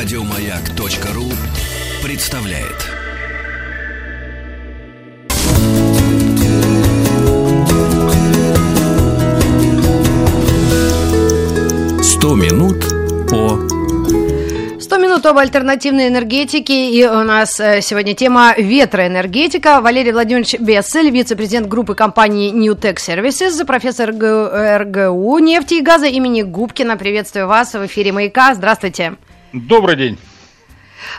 Радиомаяк.ру представляет. Сто минут по 100 минут об альтернативной энергетике. И у нас э, сегодня тема ветроэнергетика. Валерий Владимирович Бессель, вице-президент группы компании New Tech Services, профессор РГУ нефти и газа имени Губкина. Приветствую вас в эфире «Маяка». Здравствуйте. Добрый день.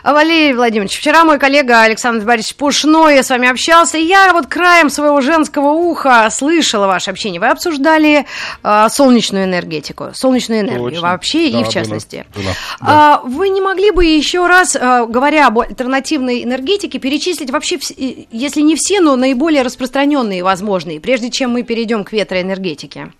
Валерий Владимирович, вчера мой коллега Александр Борисович Пушной с вами общался, и я вот краем своего женского уха слышала ваше общение. Вы обсуждали э, солнечную энергетику, солнечную энергию Точно. вообще Да, и в было, частности. было, А, вы не могли бы еще раз, э, говоря об альтернативной энергетике, перечислить вообще, если не все, но наиболее распространенные возможные, прежде чем мы перейдем к ветроэнергетике?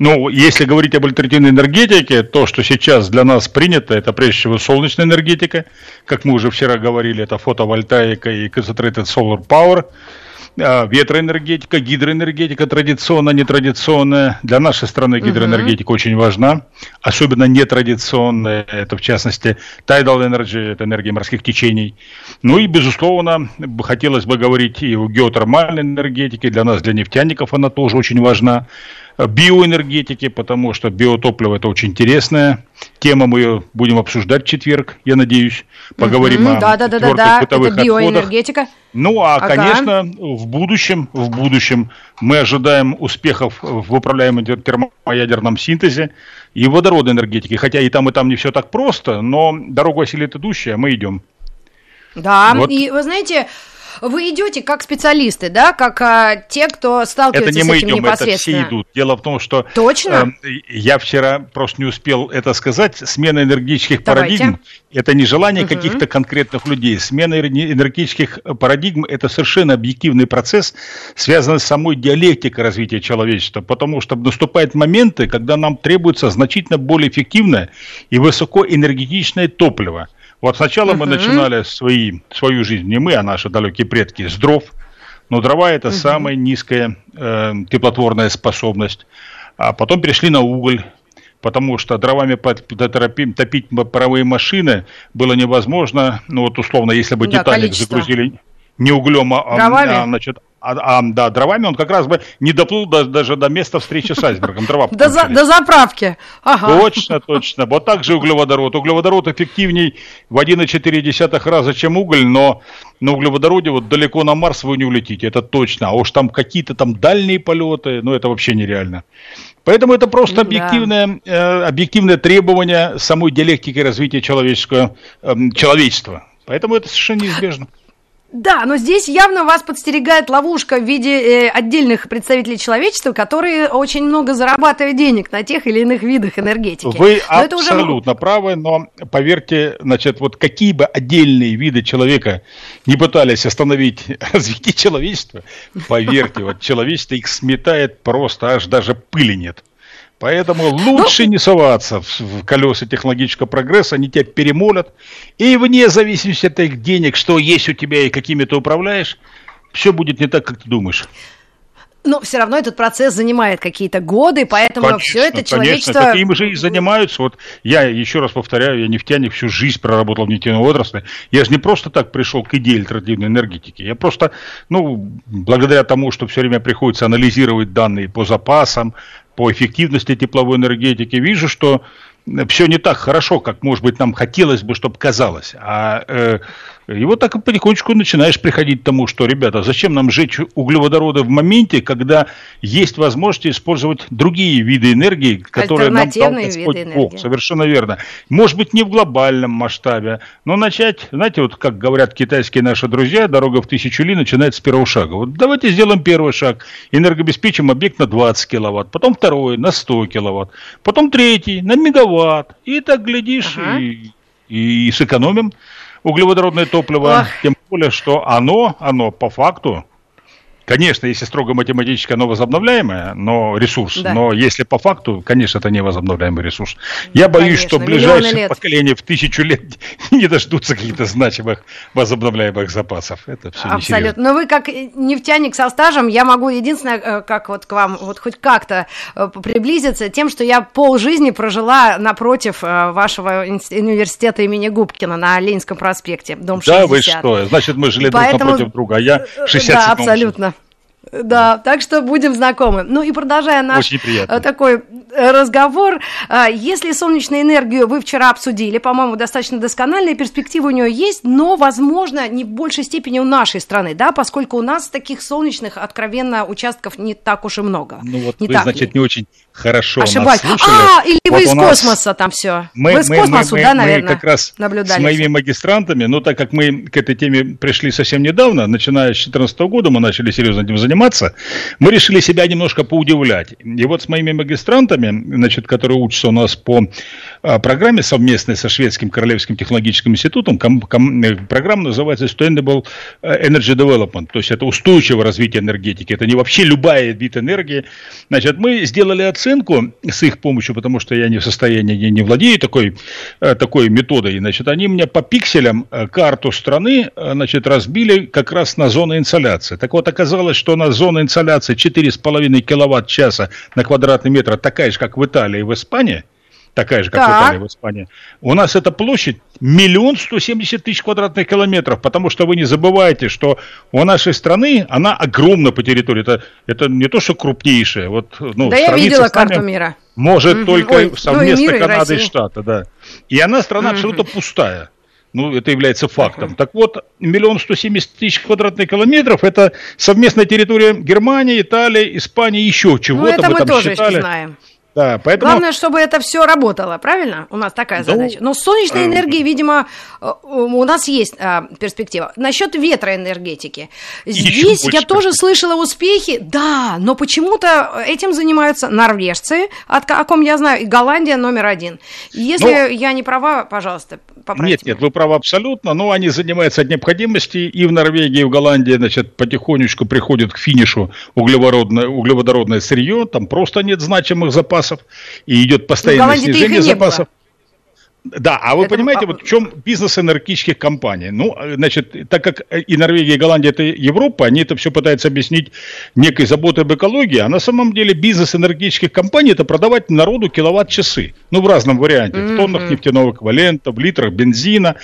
Ну, если говорить об альтернативной энергетике, то, что сейчас для нас принято, это прежде всего солнечная энергетика. Как мы уже вчера говорили, это фотовольтаика и concentrated solar power. А, Ветроэнергетика, гидроэнергетика традиционная, нетрадиционная. Для нашей страны гидроэнергетика очень важна, особенно нетрадиционная. Это, в частности, tidal energy, это энергия морских течений. Ну и, безусловно, хотелось бы говорить и о геотермальной энергетике. Для нас, для нефтяников, она тоже очень важна биоэнергетики, потому что биотопливо это очень интересная тема. Мы ее будем обсуждать в четверг, я надеюсь. Поговорим Мгм, о да, да, да, да, да, это бытовых отходах. биоэнергетика. Ну, а, Ага. конечно, в будущем, в будущем мы ожидаем успехов в управляемом тер- термоядерном синтезе и водородной энергетике. Хотя и там, и там не все так просто, но дорога осилит идущая, мы идем. Да, Вот. и вы знаете, вы идете как специалисты, да, как а, те, кто сталкивается Это не с мы этим идем, это непосредственно. все идут. Дело в том, что Точно? э, я вчера просто не успел это сказать. Смена энергетических Давайте. парадигм это не желание каких-то конкретных людей. Смена эне- энергетических парадигм это совершенно объективный процесс, связанный с самой диалектикой развития человечества. Потому что наступают моменты, когда нам требуется значительно более эффективное и высокоэнергетичное топливо. Вот сначала мы начинали свои, свою жизнь, не мы, а наши далекие предки, с дров. Но дрова это самая низкая э, теплотворная способность. А потом перешли на уголь, потому что дровами топить паровые машины было невозможно. Ну вот условно, если бы Да, Титаник количество. загрузили не углем, а, а- а, значит, а- а, да, дровами, он как раз бы не доплыл до- даже до места встречи с айсбергом. Дрова До, за- до заправки. Ага. Точно, точно. Вот так же углеводород. Углеводород эффективней в 1,4 раза, чем уголь, но на углеводороде вот далеко на Марс вы не улетите, это точно. А уж там какие-то там дальние полеты, ну это вообще нереально. Поэтому это просто Да. объективное, э, объективное требование самой диалектики развития человеческого, эм, человечества. Поэтому это совершенно неизбежно. Да, но здесь явно вас подстерегает ловушка в виде э, отдельных представителей человечества, которые очень много зарабатывают денег на тех или иных видах энергетики. Вы Но это уже- абсолютно правы, но поверьте, значит, вот какие бы отдельные виды человека не пытались остановить развитие человечества, поверьте, вот человечество их сметает просто, аж даже пыли нет. Поэтому Ну, лучше не соваться в, колеса технологического прогресса, они тебя перемолят. И вне зависимости от их денег, что есть у тебя и какими ты управляешь, все будет не так, как ты думаешь. Но все равно этот процесс занимает какие-то годы, поэтому все это человечество... Конечно, таким же и занимаются. Вот я еще раз повторяю, я нефтяник всю жизнь проработал в нефтяной отрасли. Я же не просто так пришел к идее альтернативной энергетики. Я просто, ну, благодаря тому, что все время приходится анализировать данные по запасам, по эффективности тепловой энергетики, вижу, что все не так хорошо, как, может быть, нам хотелось бы, чтобы казалось. А э, и вот так и потихонечку начинаешь приходить к тому, что, ребята, зачем нам сжечь углеводороды в моменте, когда есть возможность использовать другие виды энергии, которые нам дал Господь виды энергии. Совершенно верно. Может быть, не в глобальном масштабе, но начать, знаете, вот как говорят китайские наши друзья, дорога в тысячу ли начинается с первого шага. Вот давайте сделаем первый шаг, энергообеспечим объект на 20 киловатт, потом второй на 100 киловатт, потом третий на мегаватт. И так, глядишь, Ага. и, и сэкономим углеводородное топливо, Ох. тем более, что оно, оно по факту Конечно, если строго математически оно возобновляемое, но ресурс. Да. Но если по факту, конечно, это не возобновляемый ресурс. Я боюсь, Конечно, что ближайшие поколения в тысячу лет не дождутся каких-то значимых возобновляемых запасов. Это все Абсолютно. Но вы как нефтяник со стажем, я могу единственное, э, как вот к вам вот хоть как-то э, приблизиться тем, что я полжизни прожила напротив э, вашего университета имени Губкина на Ленинском проспекте, дом 60. Да, вы что? Значит, мы жили друг Поэтому- напротив друга, а я в 67 Да, абсолютно. Да, так что будем знакомы. Ну и продолжая наш э, такой э, разговор, э, если солнечную энергию вы вчера обсудили, по-моему, достаточно доскональные перспективы у нее есть, но, возможно, не в большей степени у нашей страны, да, поскольку у нас таких солнечных, откровенно, участков не так уж и много. Ну вот не вы, так значит, ли? не очень хорошо Ошибаюсь. нас слушали. А, или Вот вы из у нас- космоса там все. Мы, вы из мы- космосу, мы- да, мы наверное, как раз наблюдали. с моими магистрантами, но так как мы к этой теме пришли совсем недавно, начиная с 2014 года, мы начали серьезно этим заниматься, мы решили себя немножко поудивлять. И вот с моими магистрантами, значит, которые учатся у нас по программе совместной со Шведским Королевским технологическим институтом, ком- ком- э, программа называется Sustainable э, Energy Development, то есть это устойчивое развитие энергетики, это не вообще любая вид энергии. Значит, мы сделали оценку с их помощью, потому что я не в состоянии, не, не владею такой, э, такой методой. Значит, они мне по пикселям карту страны значит, разбили как раз на зоны инсоляции. Так вот, оказалось, что на зоны инсоляции 4,5 киловатт-часа на квадратный метр такая же, как в Италии и в Испании, такая же, как в Так. Италии и в Испании. У нас эта площадь миллион сто семьдесят тысяч квадратных километров, потому что вы не забывайте, что у нашей страны она огромна по территории. Это, это не то, что крупнейшая. Вот, ну, да я видела карту мира. Может Мгм. только Ой, ну и совместно мира, и Канады и России. Штаты, да. И она страна абсолютно пустая. Ну, это является фактом. Так вот, миллион сто семьдесят тысяч квадратных километров – это совместная территория Германии, Италии, Испании, еще Ну, чего-то. это мы там тоже считали. знаем. Да, поэтому... Главное, чтобы это все работало, правильно? У нас такая Ну, задача. Но с солнечной э, энергией, видимо, э, у нас есть а, перспектива. Насчет ветроэнергетики. Здесь я тоже слышала успехи, да, но почему-то этим занимаются норвежцы, от, о ком я знаю, и Голландия номер один. Если Ну, я не права, пожалуйста, поправьте. Нет, нет, вы правы абсолютно, но они занимаются от необходимости, и в Норвегии, и в Голландии, значит, потихонечку приходит к финишу углеводородное, углеводородное сырье, там просто нет значимых запасов, и идет постоянное снижение не было. Да, а вы Это- понимаете, вот в чем бизнес энергетических компаний? Ну, э, значит, так как и Норвегия, и Голландия это Европа, они это все пытаются объяснить некой заботой об экологии, а на самом деле бизнес энергетических компаний это продавать народу киловатт-часы. Ну, в разном варианте, в тоннах нефтяного эквивалента, в литрах бензина.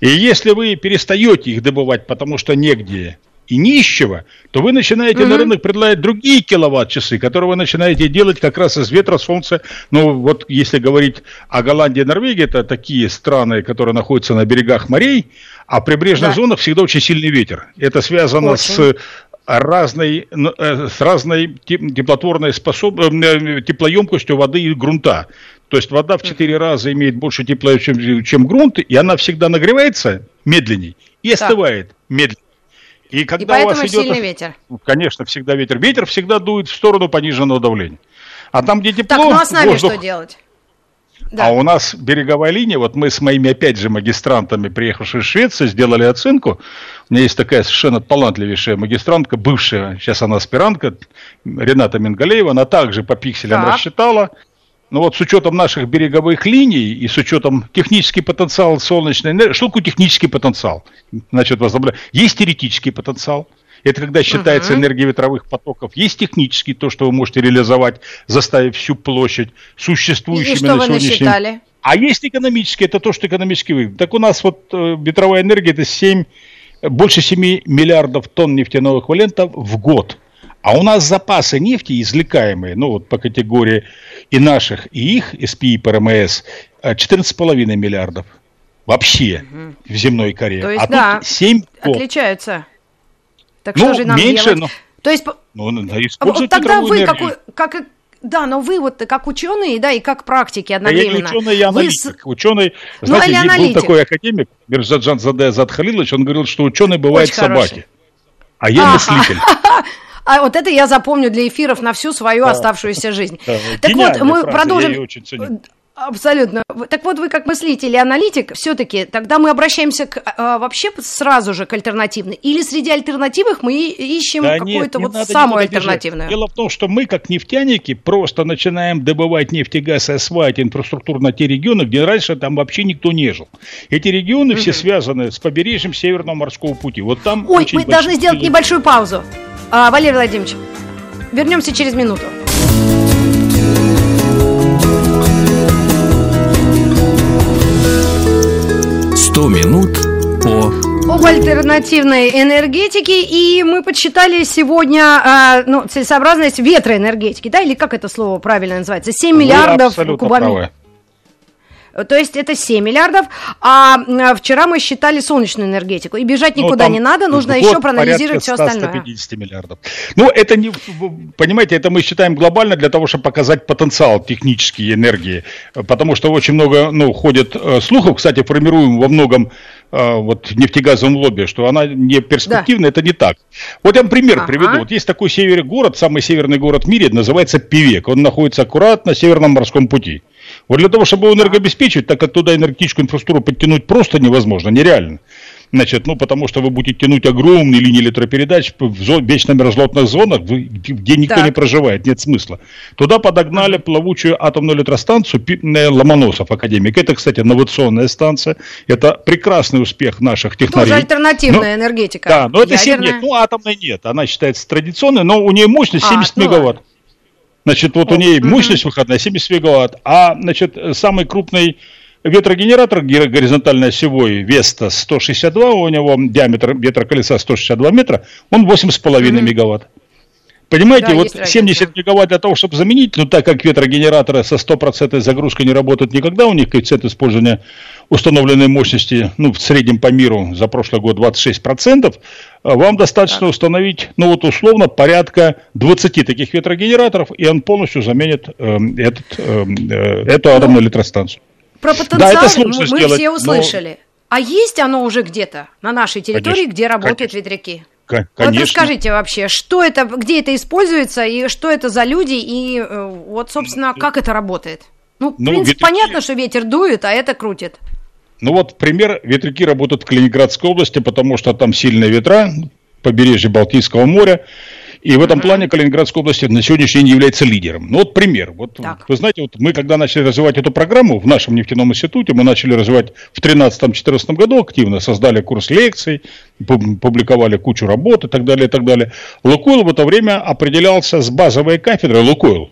И если вы перестаете их добывать, потому что негде и нищего, то вы начинаете на рынок предлагать другие киловатт-часы, которые вы начинаете делать как раз из ветра, солнца. Ну, вот если говорить о Голландии и Норвегии, это такие страны, которые находятся на берегах морей, а в прибрежных Да. зонах всегда очень сильный ветер. Это связано Очень. с разной, ну, э, с разной теп- теплотворной способ... э, теплоемкостью воды и грунта. То есть вода в 4 раза имеет больше тепла, чем, чем грунт, и она всегда нагревается медленней и остывает медленнее. И И когда у вас поэтому идет... сильный ветер. Конечно, всегда ветер. Ветер всегда дует в сторону пониженного давления. А там, где тепло, Так, ну а с нами воздух... что делать? А у нас береговая линия, вот мы с моими, опять же, магистрантами, приехавшими из Швеции, сделали оценку. У меня есть такая совершенно талантливейшая магистрантка, бывшая, сейчас она аспирантка, Рената Мингалеева, она также по пикселям Так. рассчитала. Ну вот с учетом наших береговых линий и с учетом технический потенциал солнечной энергии, что такое технический потенциал? Значит, есть теоретический потенциал, это когда считается энергия ветровых потоков. Есть технический, то, что вы можете реализовать, заставив всю площадь существующими и что на вы сегодняшний день насчитали? а есть экономический, это то, что экономически выгодно. Так у нас вот э, ветровая энергия это 7, э, больше 7 миллиардов тонн нефтяного эквивалента в год. А у нас запасы нефти, извлекаемые, ну вот по категории и наших, и их, СПИ и ПРМС, э, 14,5 миллиардов. Вообще в земной коре. То есть, а да, тут 7 год. Отличаются. Так Ну, что же нам меньше, делать? но- То есть, Ну, надо а вот тогда вы энергию. какой, как, да, но вы вот как ученые, да, и как практики А я не одновременно. ученый, я Вы аналитик. Ученый, Ну, знаете, или был аналитик. такой академик, Мирзаджан Заде Зад Халилович, он говорил, что ученый бывает Очень хороший. собаки. А я Ага. мыслитель. А вот это я запомню для эфиров на всю свою оставшуюся жизнь. Да, Так вот, мы фраза, я продолжим. её очень ценю. Абсолютно. Так вот, вы как мыслитель и аналитик, все-таки тогда мы обращаемся к, а, вообще сразу же к альтернативной. Или среди альтернативных мы ищем да какую-то вот надо, самую альтернативную? Дело в том, что мы, как нефтяники, просто начинаем добывать нефть и газ и осваивать инфраструктуру на те регионы, где раньше там вообще никто не жил. Эти регионы угу. все связаны с побережьем Северного морского пути. Вот там Ой, мы должны сделать небольшую паузу. А, Валерий Владимирович, вернемся через минуту. 100 минут по об альтернативной энергетике, и мы подсчитали сегодня э, ну, целесообразность ветроэнергетики, да, или как это слово правильно называется, 7 миллиардов кубами. То есть это 7 миллиардов, а вчера мы считали солнечную энергетику. И бежать ну, никуда ну, не надо, нужно еще проанализировать все остальное. 150 миллиардов. Ну, это не, понимаете, это мы считаем глобально для того, чтобы показать потенциал технической энергии. Потому что очень много, ну, ходит э, слухов, кстати, формируем во многом э, вот нефтегазовом лобби, что она не перспективна, да. это не так. Вот я вам пример ага. приведу. Вот есть такой северный город, самый северный город в мире, называется Пивек. Он находится аккуратно на Северном морском пути. Вот для того, чтобы его энергообеспечивать, так как туда энергетическую инфраструктуру подтянуть просто невозможно, нереально. Значит, ну, потому что вы будете тянуть огромные линии электропередач в зон, вечно мерзлотных зонах, где никто так. не проживает, нет смысла. Туда подогнали плавучую атомную электростанцию э, Ломоносов, академик. Это, кстати, инновационная станция. Это прекрасный успех наших технологий. Тоже альтернативная но, энергетика. Да, но это 7 нет, ну, атомной нет. Она считается традиционной, но у нее мощность 70 а, ну, мегаватт. Значит, вот у нее мощность выходная 70 мегаватт, а, значит, самый крупный ветрогенератор горизонтально осевой Веста 162, у него диаметр ветроколеса 162 метра, он 8,5 mm-hmm. мегаватт. Понимаете, да, вот 70 разница. мегаватт для того, чтобы заменить, ну так как ветрогенераторы со 100% загрузкой не работают никогда, у них коэффициент использования установленной мощности, ну в среднем по миру за прошлый год 26%, а вам достаточно так. установить, ну вот условно, порядка 20 таких ветрогенераторов, и он полностью заменит э, этот, э, э, эту ну, атомную электростанцию. Про потенциал да, это мы, мы сделать, все услышали. Но... А есть оно уже где-то на нашей территории, конечно, где работают конечно. ветряки? Конечно. Вот расскажите вообще, что это, где это используется, и что это за люди, и э, вот, собственно, как это работает? Ну, в ну, принципе, ветряки... понятно, что ветер дует, а это крутит. Ну вот пример, ветряки работают в Калининградской области, потому что там сильные ветра, побережье Балтийского моря, и в этом плане Калининградская область на сегодняшний день является лидером. Ну вот пример. Вот так. вы знаете, вот мы когда начали развивать эту программу в нашем нефтяном институте, мы начали развивать в 2013-2014 году активно, создали курс лекций, публиковали кучу работ и так далее, и так далее. Лукойл в это время определялся с базовой кафедры Лукойл,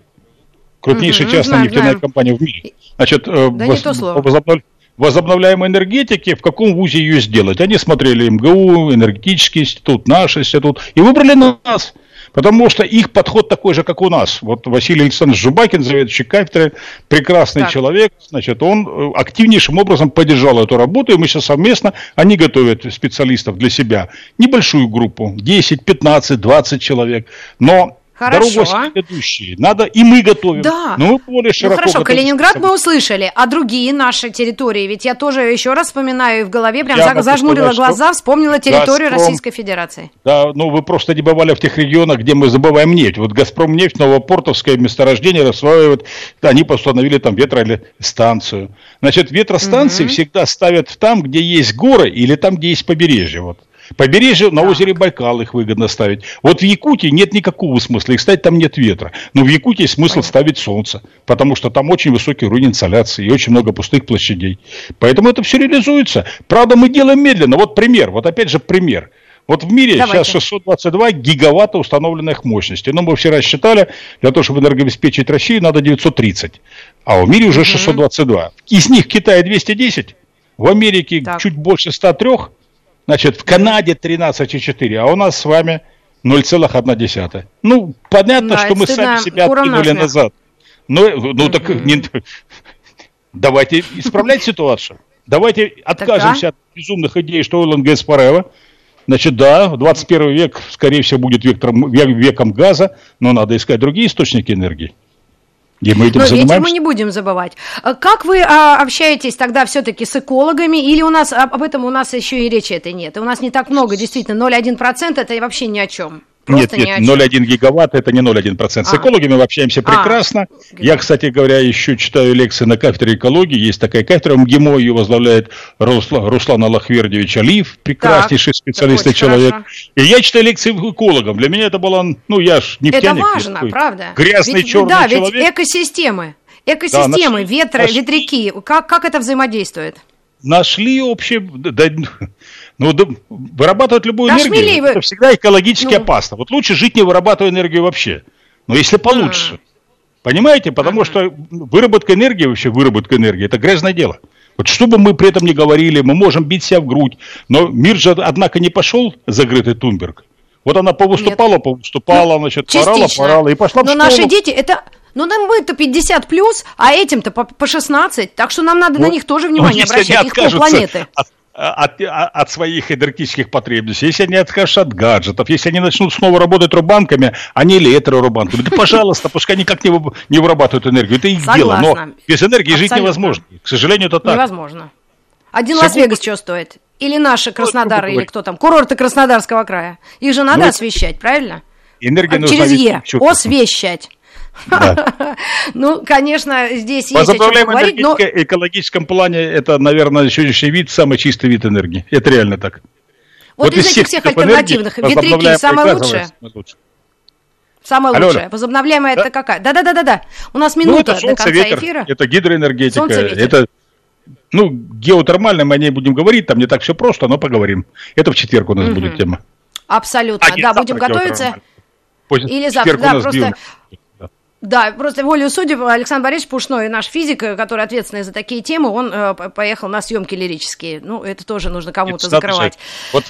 крупнейшая угу, частная знаю, нефтяная знаю. компания в мире. Значит, э, да воз, возобновляли возобновляемой энергетики, в каком вузе ее сделать. Они смотрели МГУ, энергетический институт, наш институт, и выбрали нас. Потому что их подход такой же, как у нас. Вот Василий Александрович Жубакин, заведующий кафедрой, прекрасный так. человек, значит, он э, активнейшим образом поддержал эту работу, и мы сейчас совместно, они готовят специалистов для себя. Небольшую группу, 10, 15, 20 человек, но Хорошо. Дорогу идущие. Надо, и мы готовим. Да. Но мы более ну, широко ну хорошо, Калининград мы услышали, а другие наши территории? Ведь я тоже еще раз вспоминаю в голове, прям я зажмурила сказать, глаза, вспомнила территорию Газпром, Российской Федерации. Да, ну вы просто не бывали в тех регионах, где мы забываем нефть. Вот Газпром нефть, Новопортовское месторождение рассваивают, они постановили там ветростанцию. Значит, ветростанции угу. всегда ставят там, где есть горы или там, где есть побережье. Вот. Побережье на озере Байкал их выгодно ставить. Вот в Якутии нет никакого смысла. И, кстати, там нет ветра. Но в Якутии смысл ставить солнце. Потому что там очень высокий уровень инсоляции и очень много пустых площадей. Поэтому это все реализуется. Правда, мы делаем медленно. Вот пример. Вот опять же пример. Вот в мире Давайте. сейчас 622 гигаватта установленных мощностей. Но мы вчера считали, для того, чтобы энергообеспечить Россию, надо 930. А в мире уже 622. Из них Китай 210, в Америке так. чуть больше 103, Значит, в Канаде 13,4, а у нас с вами 0,1. Ну, понятно, да, что мы сами себя откинули назад. Но, ну, ну так не, давайте исправлять ситуацию. Давайте откажемся от безумных идей, что Oil and Gas forever. Значит, да, 21 век, скорее всего, будет вектором, веком газа, но надо искать другие источники энергии. И мы этим Но занимаемся. этим мы не будем забывать. А как вы а, общаетесь тогда все-таки с экологами, или у нас об этом у нас еще и речи этой нет? И у нас не так много, действительно, 0,1% это вообще ни о чем. Просто нет, нет, 0,1 гигаватт это не 0,1%. С а. экологами мы общаемся а. прекрасно. А. Я, кстати говоря, еще читаю лекции на кафедре экологии. Есть такая кафедра МГИМО, ее возглавляет Руслан, Руслан Аллахвердевич Алиев, прекраснейший так, специалист и человек. Хорошо. И я читаю лекции экологам. Для меня это было, ну, я ж нефтяник. Это важно, правда. Грязный ведь, черный да, человек. Да, ведь экосистемы, экосистемы, да, ветры, наш... ветряки, как, как это взаимодействует? Нашли общее, да, ну, да, вырабатывать любую да энергию, это всегда экологически ну. опасно. Вот лучше жить не вырабатывая энергию вообще. Но если получше. А. Понимаете? Потому а. что выработка энергии, вообще выработка энергии, это грязное дело. Вот что бы мы при этом ни говорили, мы можем бить себя в грудь. Но мир же, однако, не пошел закрытый Тунберг. Вот она повыступала, Нет. повыступала, ну, значит, порала, порала и пошла Но в школу. наши дети, это... Ну, нам мы-то 50 плюс, а этим-то по, по 16, так что нам надо вот. на них тоже внимание ну, обращать, их полпланеты. От, от, от своих энергетических потребностей, если они откажутся от гаджетов, если они начнут снова работать рубанками, а не электрорубанками, да пожалуйста, пускай никак не, не вырабатывают энергию. Это их Согласна. дело. Но без энергии Абсолютно. жить невозможно. К сожалению, это так. Невозможно. Один Лас-Вегас что стоит? Или наши Краснодар, или кто там, курорты Краснодарского края. Их же надо ну, освещать, правильно? Энергия а, Через Е. Освещать. Ну, конечно, здесь есть о чем поговорить, но... экологическом плане это, наверное, сегодняшний вид самый чистый вид энергии. Это реально так. Вот, из этих всех альтернативных ветряки самое лучшее? Самое Алло, лучшее. Возобновляемая это какая? Да-да-да-да-да. У нас ну, минута до конца эфира. Это гидроэнергетика. Это ну, геотермальная мы о ней будем говорить, там не так все просто, но поговорим. Это в четверг у нас будет тема. Абсолютно, да, будем готовиться. Или завтра, да, просто да, просто волю судеб Александр Борисович Пушной, наш физик, который ответственный за такие темы, он э, поехал на съемки лирические. Ну, это тоже нужно кому-то закрывать. Вот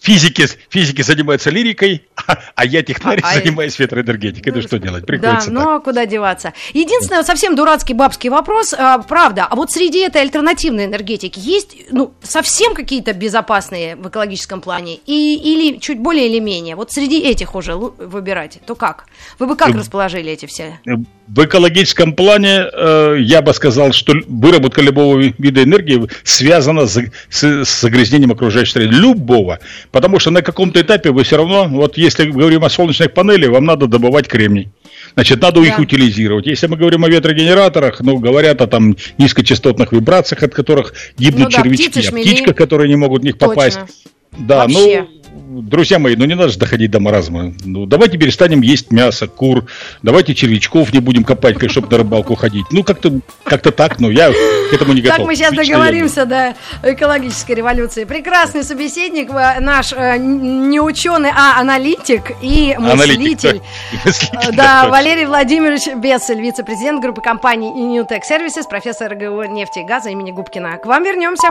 физики, физики занимаются лирикой, а я технарь а, занимаюсь ветроэнергетикой. Ну, что делать? Приходится Да, ну а куда деваться? Единственный совсем дурацкий бабский вопрос, а, правда, а вот среди этой альтернативной энергетики есть ну, совсем какие-то безопасные в экологическом плане и, или чуть более или менее? Вот среди этих уже выбирать, то как? Вы бы как э, расположили эти все? Э, в экологическом плане э, я бы сказал, что выработка любого вида энергии связана с, с, с загрязнением окружающей среды. Любого. Потому что на каком-то этапе вы все равно, вот если говорим о солнечных панелях, вам надо добывать кремний. Значит, надо да. их утилизировать. Если мы говорим о ветрогенераторах, ну, говорят о там низкочастотных вибрациях, от которых гибнут ну, да, червячки, птицы, о птичках, которые не могут в них попасть. Точно. Да, ну, Вообще. ну друзья мои, ну не надо же доходить до маразма. Ну, давайте перестанем есть мясо, кур, давайте червячков не будем копать, чтобы на рыбалку ходить. Ну, как-то как так, но я к этому не готов. Так мы сейчас договоримся до экологической революции. Прекрасный собеседник, э, наш э, не ученый, а аналитик и мыслитель. Аналитик, да, да Валерий Владимирович Бесель, вице-президент группы компании New Tech Services, профессор РГУ нефти и газа имени Губкина. К вам вернемся.